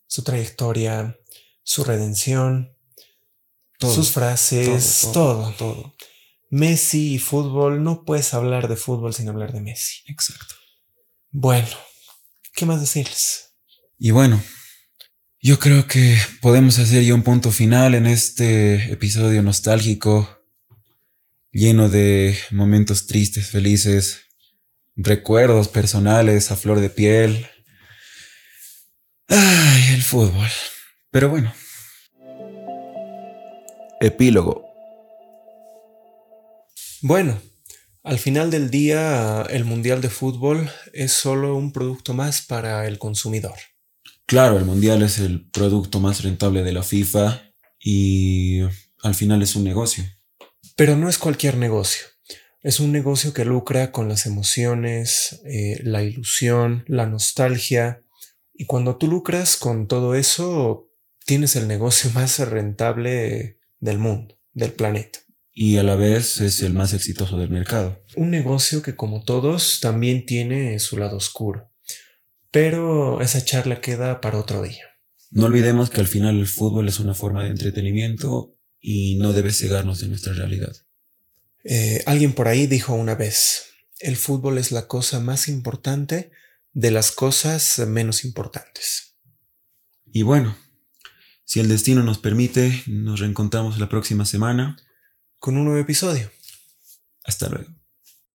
su trayectoria, su redención, todo, sus frases, todo, todo, todo. Messi y fútbol, no puedes hablar de fútbol sin hablar de Messi. Exacto. Bueno, ¿qué más decirles? Y bueno, yo creo que podemos hacer ya un punto final en este episodio nostálgico, lleno de momentos tristes, felices, recuerdos personales a flor de piel. Ay, el fútbol. Pero bueno. Epílogo. Bueno, al final del día, el Mundial de Fútbol es solo un producto más para el consumidor. Claro, el mundial es el producto más rentable de la FIFA y al final es un negocio. Pero no es cualquier negocio. Es un negocio que lucra con las emociones, eh, la ilusión, la nostalgia. Y cuando tú lucras con todo eso, tienes el negocio [laughs] más rentable del mundo, del planeta. Y a la vez es el más exitoso del mercado. Un negocio que como todos también tiene su lado oscuro. Pero esa charla queda para otro día. No olvidemos que al final el fútbol es una forma de entretenimiento y no debe cegarnos de nuestra realidad. Eh, alguien por ahí dijo una vez, el fútbol es la cosa más importante de las cosas menos importantes. Y bueno, si el destino nos permite, nos reencontramos la próxima semana. Con un nuevo episodio. Hasta luego.